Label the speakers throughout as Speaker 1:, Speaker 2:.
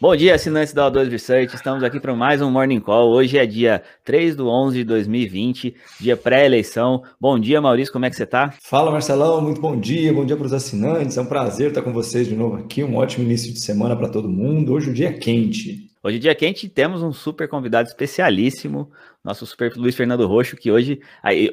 Speaker 1: Bom dia, assinantes da O2 Research. Estamos aqui para mais um Morning Call. Hoje é dia 3 do 11 de 2020, dia pré-eleição. Bom dia, Maurício, como é que você está?
Speaker 2: Fala, Marcelão, muito bom dia. Bom dia para os assinantes. É um prazer estar com vocês de novo aqui. Um ótimo início de semana para todo mundo. Hoje o dia é quente.
Speaker 1: Hoje, dia quente, temos um super convidado especialíssimo, nosso super Luiz Fernando Roxo, que hoje,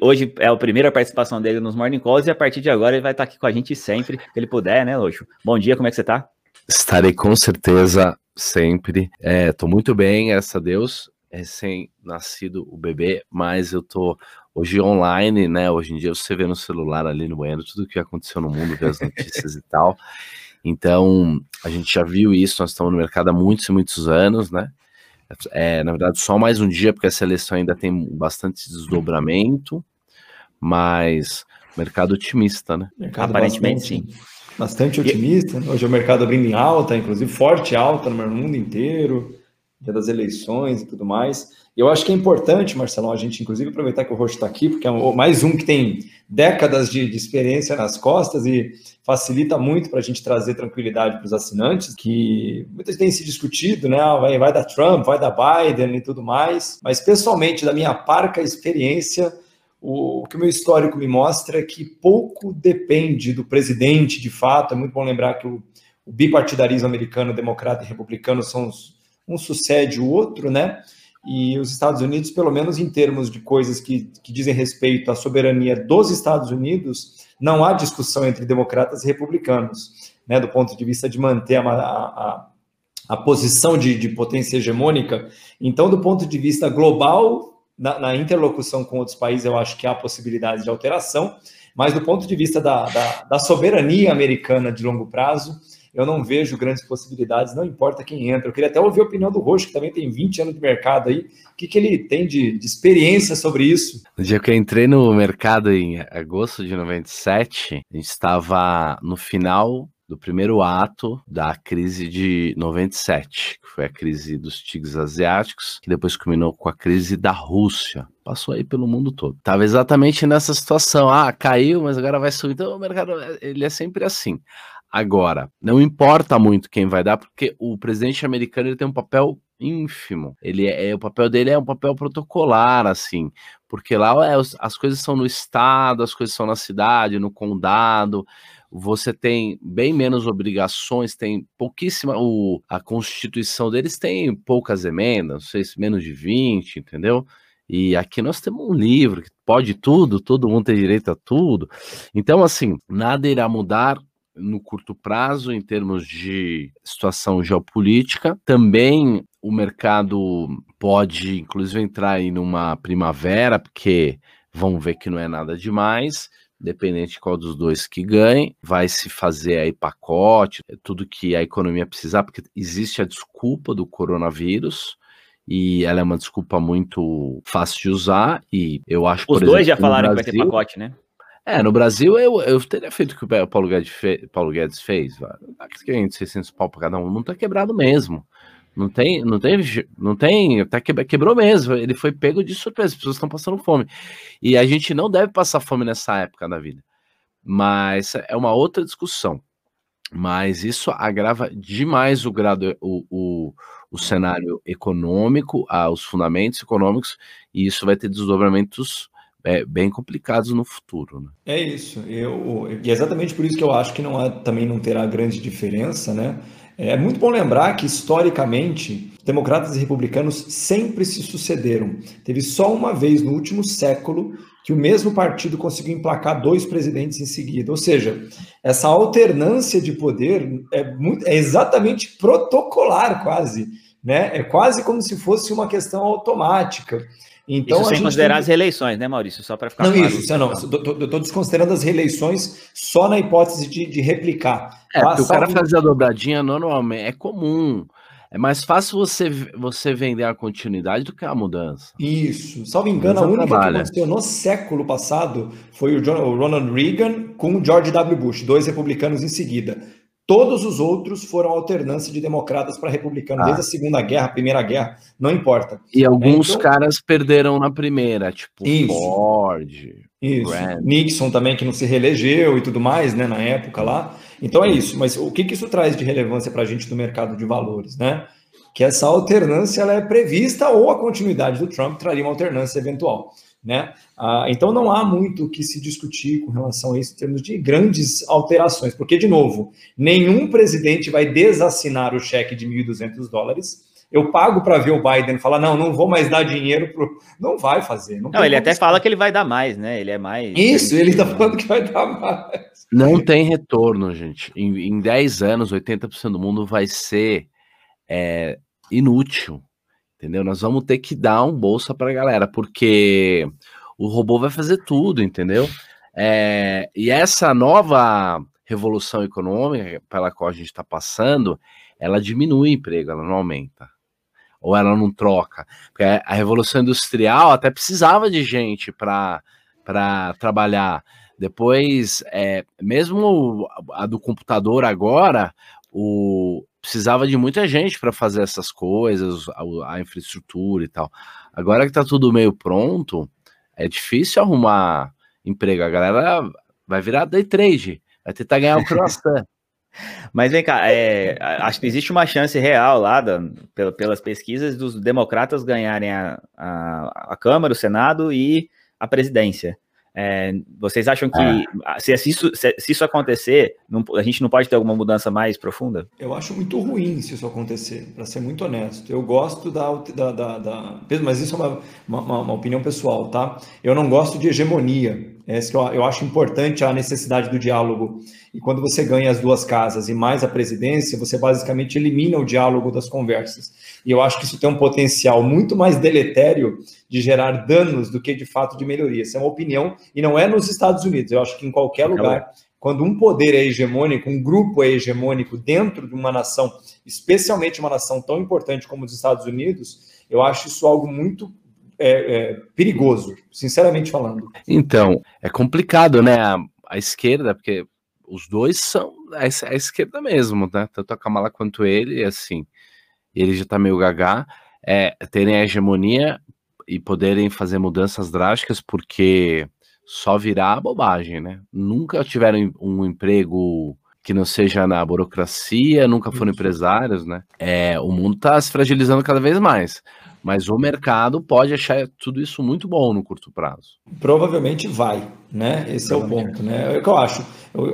Speaker 1: hoje é a primeira participação dele nos Morning Calls e a partir de agora ele vai estar aqui com a gente sempre que ele puder, né, Roxo? Bom dia, como é que você está?
Speaker 3: Estarei com certeza sempre. É, tô muito bem, graças a Deus. Recém-nascido o bebê, mas eu tô hoje online, né? Hoje em dia você vê no celular ali no banheiro tudo o que aconteceu no mundo, vê as notícias e tal. Então, a gente já viu isso, nós estamos no mercado há muitos e muitos anos, né? É, na verdade, só mais um dia, porque essa eleição ainda tem bastante desdobramento, mas mercado otimista, né?
Speaker 2: Mercado Aparentemente, sim bastante otimista. Hoje o mercado abrindo em alta, inclusive forte alta no mundo inteiro, dia das eleições e tudo mais. E eu acho que é importante, Marcelão, a gente inclusive aproveitar que o Roxo está aqui, porque é mais um que tem décadas de, de experiência nas costas e facilita muito para a gente trazer tranquilidade para os assinantes, que muitas têm se discutido, né? Ah, vai, vai da Trump, vai da Biden e tudo mais. Mas pessoalmente, da minha parca experiência, o, que o meu histórico me mostra é que pouco depende do presidente, de fato. É muito bom lembrar que o, o bipartidarismo americano, democrata e republicano, são um sucede o outro, né? E os Estados Unidos, pelo menos em termos de coisas que, que dizem respeito à soberania dos Estados Unidos, não há discussão entre democratas e republicanos, né? Do ponto de vista de manter a, a, a posição de, de potência hegemônica. Então, do ponto de vista global, na, na, interlocução com outros países, eu acho que há possibilidade de alteração, mas do ponto de vista da, da, da, soberania americana de longo prazo, eu não vejo grandes possibilidades, não importa quem entra. Eu queria até ouvir a opinião do Roxo, que também tem 20 anos de mercado aí. O que, que ele tem de, de experiência sobre isso?
Speaker 3: No dia que eu entrei no mercado em agosto de 97, a gente estava no final do primeiro ato da crise de 97, que foi a crise dos tigres asiáticos, que depois culminou com a crise da Rússia. Passou aí pelo mundo todo. Tava exatamente nessa situação. Ah, caiu, mas agora vai subir. Então o mercado ele é sempre assim. Agora, não importa muito quem vai dar, porque o presidente americano ele tem um papel ínfimo. Ele é, é, o papel dele é um papel protocolar, assim, porque lá é, as coisas são no estado, as coisas são na cidade, no condado você tem bem menos obrigações, tem pouquíssima. O, a Constituição deles tem poucas emendas, não sei se menos de 20, entendeu? E aqui nós temos um livro que pode tudo, todo mundo tem direito a tudo. Então, assim, nada irá mudar no curto prazo em termos de situação geopolítica. Também o mercado pode, inclusive, entrar aí numa primavera, porque vão ver que não é nada demais dependente de qual dos dois que ganhe, vai se fazer aí pacote, tudo que a economia precisar, porque existe a desculpa do coronavírus, e ela é uma desculpa muito fácil de usar, e eu acho,
Speaker 1: Os dois exemplo, já falaram Brasil, que vai ter pacote, né?
Speaker 3: É, no Brasil eu, eu teria feito o que o Paulo Guedes, fe, Paulo Guedes fez, 600 pau para cada um, não tá quebrado mesmo. Não tem, não tem, não tem, até quebrou mesmo. Ele foi pego de surpresa, as pessoas estão passando fome. E a gente não deve passar fome nessa época da vida. Mas é uma outra discussão. Mas isso agrava demais o grado, o, o, o cenário econômico, os fundamentos econômicos, e isso vai ter desdobramentos é, bem complicados no futuro. Né?
Speaker 2: É isso. Eu, e é exatamente por isso que eu acho que não há, também não terá grande diferença, né? É muito bom lembrar que, historicamente, democratas e republicanos sempre se sucederam. Teve só uma vez no último século que o mesmo partido conseguiu emplacar dois presidentes em seguida. Ou seja, essa alternância de poder é, muito, é exatamente protocolar, quase. Né? É quase como se fosse uma questão automática.
Speaker 1: Então, isso sem considerar tem... as reeleições, né, Maurício? Só para ficar
Speaker 2: não, claro. Isso, isso não, eu estou desconsiderando as reeleições só na hipótese de, de replicar.
Speaker 3: É, porque o cara fazer a dobradinha normalmente é comum. É mais fácil você, você vender a continuidade do que a mudança.
Speaker 2: Isso. Salvo engano, a única trabalha. que aconteceu no século passado foi o, John, o Ronald Reagan com o George W. Bush, dois republicanos em seguida. Todos os outros foram alternância de democratas para republicanos, ah. desde a Segunda Guerra, Primeira Guerra, não importa.
Speaker 3: E alguns então, caras perderam na primeira, tipo isso, Ford,
Speaker 2: isso. Nixon também, que não se reelegeu e tudo mais, né, na época lá. Então é isso, mas o que, que isso traz de relevância para a gente no mercado de valores, né? que essa alternância ela é prevista ou a continuidade do Trump traria uma alternância eventual. Né? Ah, então não há muito o que se discutir com relação a isso em termos de grandes alterações, porque, de novo, nenhum presidente vai desassinar o cheque de 1.200 dólares. Eu pago para ver o Biden falar, não, não vou mais dar dinheiro pro. Não vai fazer.
Speaker 1: Não, não ele até fala que ele vai dar mais, né? Ele é mais.
Speaker 2: Isso, ele está falando que vai dar mais.
Speaker 3: Não tem retorno, gente. Em, em 10 anos, 80% do mundo vai ser é, inútil. Entendeu? Nós vamos ter que dar um bolsa para a galera, porque o robô vai fazer tudo, entendeu? É, e essa nova revolução econômica pela qual a gente está passando, ela diminui o emprego, ela não aumenta. Ou ela não troca. Porque a revolução industrial até precisava de gente para trabalhar. Depois, é, mesmo a do computador agora, o, precisava de muita gente para fazer essas coisas, a, a, infraestrutura e tal. Agora que está tudo meio pronto, é difícil arrumar emprego. A galera vai virar day trade, vai tentar ganhar o croissant.
Speaker 1: Mas vem cá, é, acho que existe uma chance real lá, da, pelas pesquisas, dos democratas ganharem a, a, a Câmara, o Senado e a presidência. É, vocês acham que é. se, isso, se, se, isso acontecer, não, a gente não pode ter alguma mudança mais profunda?
Speaker 2: Eu acho muito ruim se isso acontecer, para ser muito honesto. Eu gosto da, da, da, da. mas isso é uma, uma, uma, opinião pessoal, tá? Eu não gosto de hegemonia. É isso que eu, eu acho importante a necessidade do diálogo. E quando você ganha as duas casas e mais a presidência, você basicamente elimina o diálogo das conversas. E eu acho que isso tem um potencial muito mais deletério de gerar danos do que de fato de melhoria. Essa é uma opinião e não é nos Estados Unidos. Eu acho que em qualquer lugar, quando um poder é hegemônico, um grupo é hegemônico dentro de uma nação, especialmente uma nação tão importante como os Estados Unidos, eu acho isso algo muito é, é, perigoso, sinceramente falando.
Speaker 3: Então, é complicado, né? A, a esquerda, porque os dois são a, a, esquerda mesmo, né? Tanto a Kamala quanto ele, assim, ele já tá meio gagá, é, terem a hegemonia e poderem fazer mudanças drásticas, porque só virá bobagem, né? Nunca tiveram um emprego que não seja na burocracia, nunca foram Isso. empresários, né? É, o mundo está se fragilizando cada vez mais. Mas o mercado pode achar tudo isso muito bom no curto prazo.
Speaker 2: Provavelmente vai, né? Esse é o ponto, né? É o que eu acho.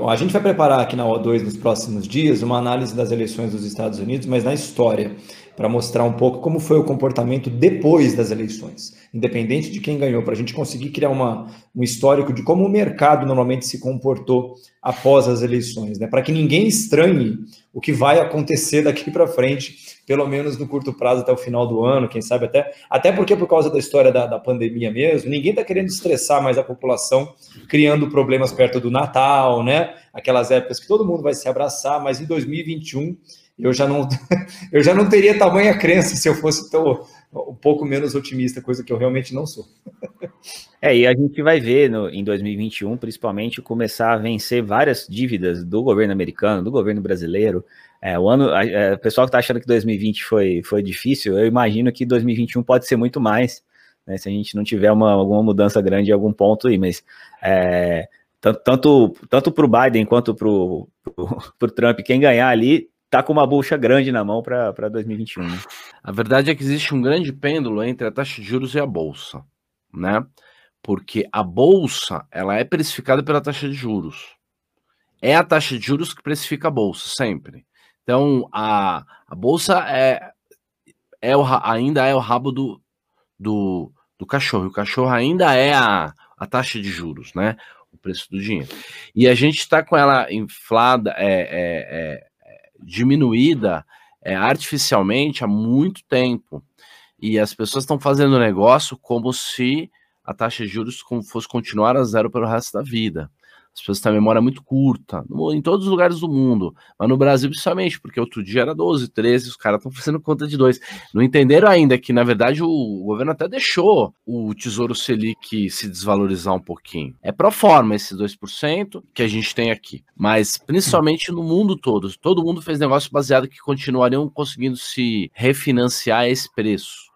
Speaker 2: A gente vai preparar aqui na O2 nos próximos dias uma análise das eleições dos Estados Unidos, mas na história para mostrar um pouco como foi o comportamento depois das eleições, independente de quem ganhou, para a gente conseguir criar uma, um histórico de como o mercado normalmente se comportou após as eleições, né? para que ninguém estranhe o que vai acontecer daqui para frente, pelo menos no curto prazo até o final do ano, quem sabe até, até porque por causa da história da, da pandemia mesmo, ninguém está querendo estressar mais a população, criando problemas perto do Natal, né? Aquelas épocas que todo mundo vai se abraçar, mas em 2021 eu já não, eu já não teria tamanha crença se eu fosse tão, um pouco menos otimista, coisa que eu realmente não sou.
Speaker 1: É, e a gente vai ver no, em 2021, principalmente, começar a vencer várias dívidas do governo americano, do governo brasileiro. É, o ano, é, pessoal que está achando que 2020 foi, foi difícil, eu imagino que 2021 pode ser muito mais, né, se a gente não tiver uma, alguma mudança grande em algum ponto aí, mas é, tanto, tanto, tanto para o Biden quanto para o Trump, quem ganhar ali tá com uma bucha grande na mão para 2021. Né?
Speaker 3: A verdade é que existe um grande pêndulo entre a taxa de juros e a bolsa, né? Porque a bolsa, ela é precificada pela taxa de juros. É a taxa de juros que precifica a bolsa, sempre. Então, a, a bolsa é, é o, ainda é o rabo do, do, do cachorro. O cachorro ainda é a, a taxa de juros, né? O preço do dinheiro. E a gente está com ela inflada, é, é, é diminuída é, artificialmente há muito tempo. E as pessoas estão fazendo negócio como se a taxa de juros fosse continuar a zero pelo resto da vida. As pessoas têm a memória muito curta, em todos os lugares do mundo, mas no Brasil principalmente, porque outro dia era 12, 13, os caras estão fazendo conta de dois. Não entenderam ainda que, na verdade, o governo até deixou o Tesouro Selic se desvalorizar um pouquinho. É pro forma esses 2% que a gente tem aqui, mas principalmente no mundo todo. Todo mundo fez negócio baseado que continuariam conseguindo se refinanciar a esse preço.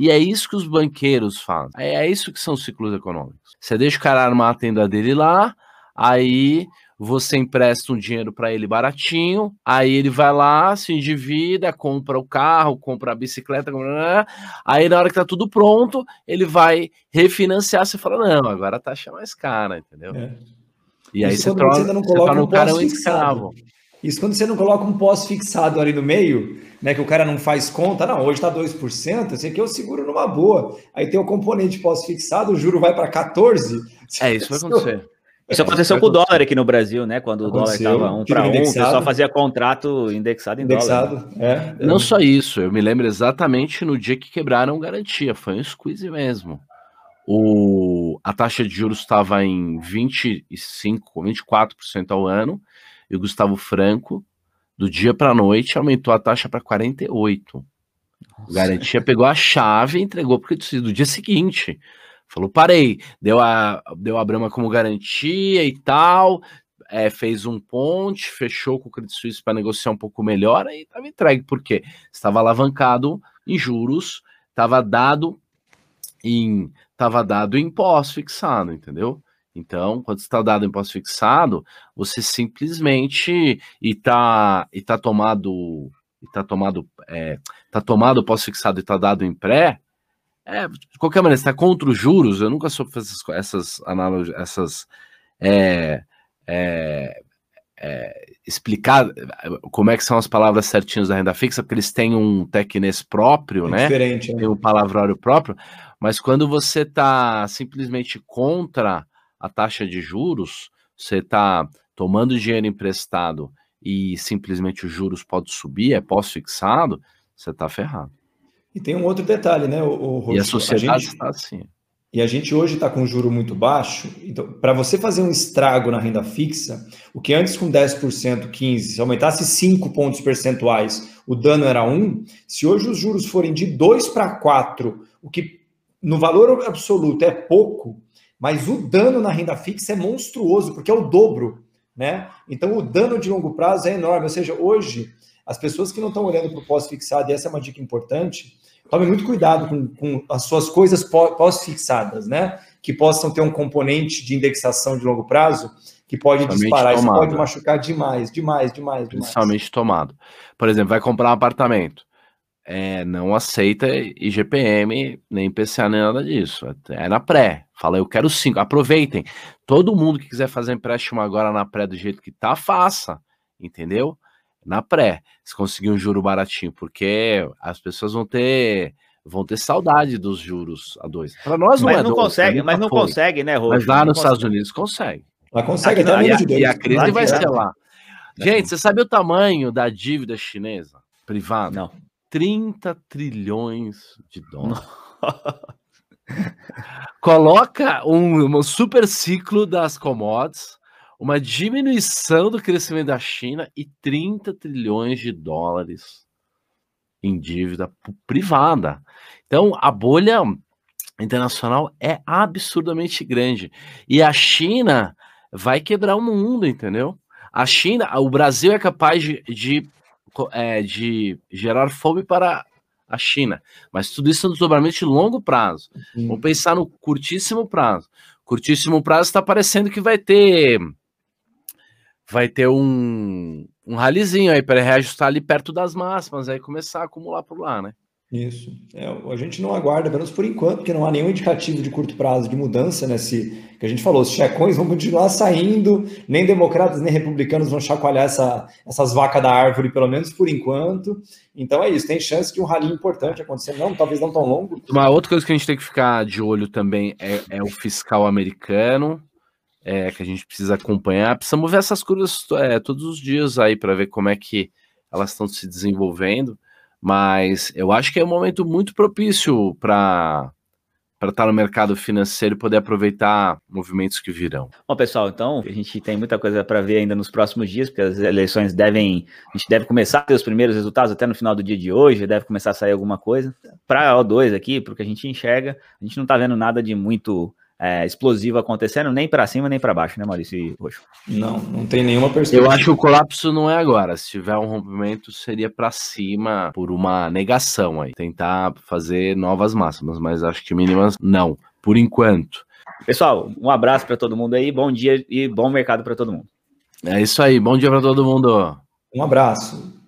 Speaker 3: E é isso que os banqueiros fazem. É isso que são ciclos econômicos. Você deixa o cara armar a tenda dele lá, Aí você empresta um dinheiro para ele baratinho, aí ele vai lá, se endivida, compra o carro, compra a bicicleta, compra... aí na hora que tá tudo pronto, ele vai refinanciar, você fala, não, agora a taxa é mais cara, entendeu? É. E aí você
Speaker 2: troca, você, não você torna um cara um escravo. Isso quando você não coloca um pós-fixado ali no meio, né, que o cara não faz conta, não, hoje está 2%, esse aqui eu seguro numa boa. Aí tem o componente pós-fixado, o juro vai para 14%.
Speaker 3: É, isso vai acontecer.
Speaker 1: Isso aconteceu com o dólar aqui no Brasil, né? Quando aconteceu, o dólar estava um para um, você só fazia contrato indexado em indexado, dólar.
Speaker 3: É, é. Não só isso, eu me lembro exatamente no dia que quebraram garantia, foi um squeeze mesmo. O, a taxa de juros estava em 25, 24% ao ano, e o Gustavo Franco, do dia para a noite, aumentou a taxa para 48%. Nossa. Garantia pegou a chave e entregou porque do dia seguinte. Falou, parei, deu a, deu a Brama como garantia e tal, é, fez um ponte, fechou com o Credit Suisse para negociar um pouco melhor, aí estava entregue, porque estava alavancado em juros, estava dado em estava dado em pós-fixado, entendeu? Então, quando está dado em pós-fixado, você simplesmente e tá e tá tomado e tá tomado é, tá tomado pós-fixado e tá dado em pré, é, de qualquer maneira, está contra os juros, eu nunca soube fazer essas, essas análogas, essas. É, é, é, explicar como é que são as palavras certinhas da renda fixa, porque eles têm um tecnês próprio, é né? Diferente, né? Tem um palavrário próprio, mas quando você está simplesmente contra a taxa de juros, você está tomando dinheiro emprestado e simplesmente os juros podem subir, é pós-fixado, você está ferrado.
Speaker 2: E tem um outro detalhe, né, o,
Speaker 3: o E a sociedade está assim.
Speaker 2: E a gente hoje está com um juro muito baixo. Então, para você fazer um estrago na renda fixa, o que antes com 10%, 15%, se aumentasse 5 pontos percentuais, o dano era 1, se hoje os juros forem de 2 para 4, o que no valor absoluto é pouco, mas o dano na renda fixa é monstruoso, porque é o dobro. Né? Então, o dano de longo prazo é enorme. Ou seja, hoje, as pessoas que não estão olhando para o pós-fixado, e essa é uma dica importante, tome muito cuidado com, com as suas coisas pós-fixadas, né? Que possam ter um componente de indexação de longo prazo que pode disparar, isso pode machucar demais, demais, demais,
Speaker 3: demais. Principalmente tomado. Por exemplo, vai comprar um apartamento. É, não aceita IGPM, nem PCA, nem nada disso. É na pré. Fala, eu quero cinco. Aproveitem. Todo mundo que quiser fazer empréstimo agora na pré do jeito que tá, faça. Entendeu? na pré, se conseguir um juro baratinho, porque as pessoas vão ter vão ter saudade dos juros a dois.
Speaker 1: Para nós não mas é não dois, consegue, mas não foi. consegue, né,
Speaker 3: Roger? Mas lá nos Estados Unidos consegue.
Speaker 2: Lá consegue,
Speaker 3: Aqui, e, a, e a crise lá vai ser lá. Gente, você sabe o tamanho da dívida chinesa privada?
Speaker 1: Não.
Speaker 3: 30 trilhões de dólares. Coloca um, um super ciclo das commodities uma diminuição do crescimento da China e 30 trilhões de dólares em dívida privada. Então, a bolha internacional é absurdamente grande. E a China vai quebrar o mundo, entendeu? A China, o Brasil é capaz de, de, é, de gerar fome para a China, mas tudo isso é um desdobramento de longo prazo. Vamos pensar no curtíssimo prazo. Curtíssimo prazo está parecendo que vai ter vai ter um, um ralizinho aí para reajustar ali perto das máximas, aí começar a acumular por lá, né?
Speaker 2: Isso. É, a gente não aguarda, pelo menos por enquanto, porque não há nenhum indicativo de curto prazo de mudança, né? Se, que a gente falou, os checões vão continuar saindo, nem democratas nem republicanos vão chacoalhar essa, essas vacas da árvore, pelo menos por enquanto. Então é isso, tem chance de um rally importante acontecer, não, talvez não tão longo.
Speaker 3: Uma outra coisa que a gente tem que ficar de olho também é, é o fiscal americano é, que a gente precisa acompanhar. Precisamos ver essas curvas é, todos os dias aí para ver como é que elas estão se desenvolvendo. Mas eu acho que é um momento muito propício para para estar no mercado financeiro e poder aproveitar movimentos que virão.
Speaker 1: Bom, pessoal, então a gente tem muita coisa para ver ainda nos próximos dias, porque as eleições devem, a gente deve começar a ter os primeiros resultados até no final do dia de hoje, deve começar a sair alguma coisa. Para a O2 aqui, porque a gente enxerga, a gente não está vendo nada de muito é, explosivo acontecendo, nem para cima nem para baixo, né, Maurício e Roxo?
Speaker 2: Não, não tem nenhuma perspectiva.
Speaker 3: Eu acho que o colapso não é agora. Se tiver um rompimento, seria para cima por uma negação aí. Tentar fazer novas máximas, mas acho que mínimas não, por enquanto.
Speaker 1: Pessoal, um abraço para todo mundo aí, bom dia e bom mercado para todo mundo.
Speaker 3: É isso aí. Bom dia para todo mundo.
Speaker 2: Um abraço.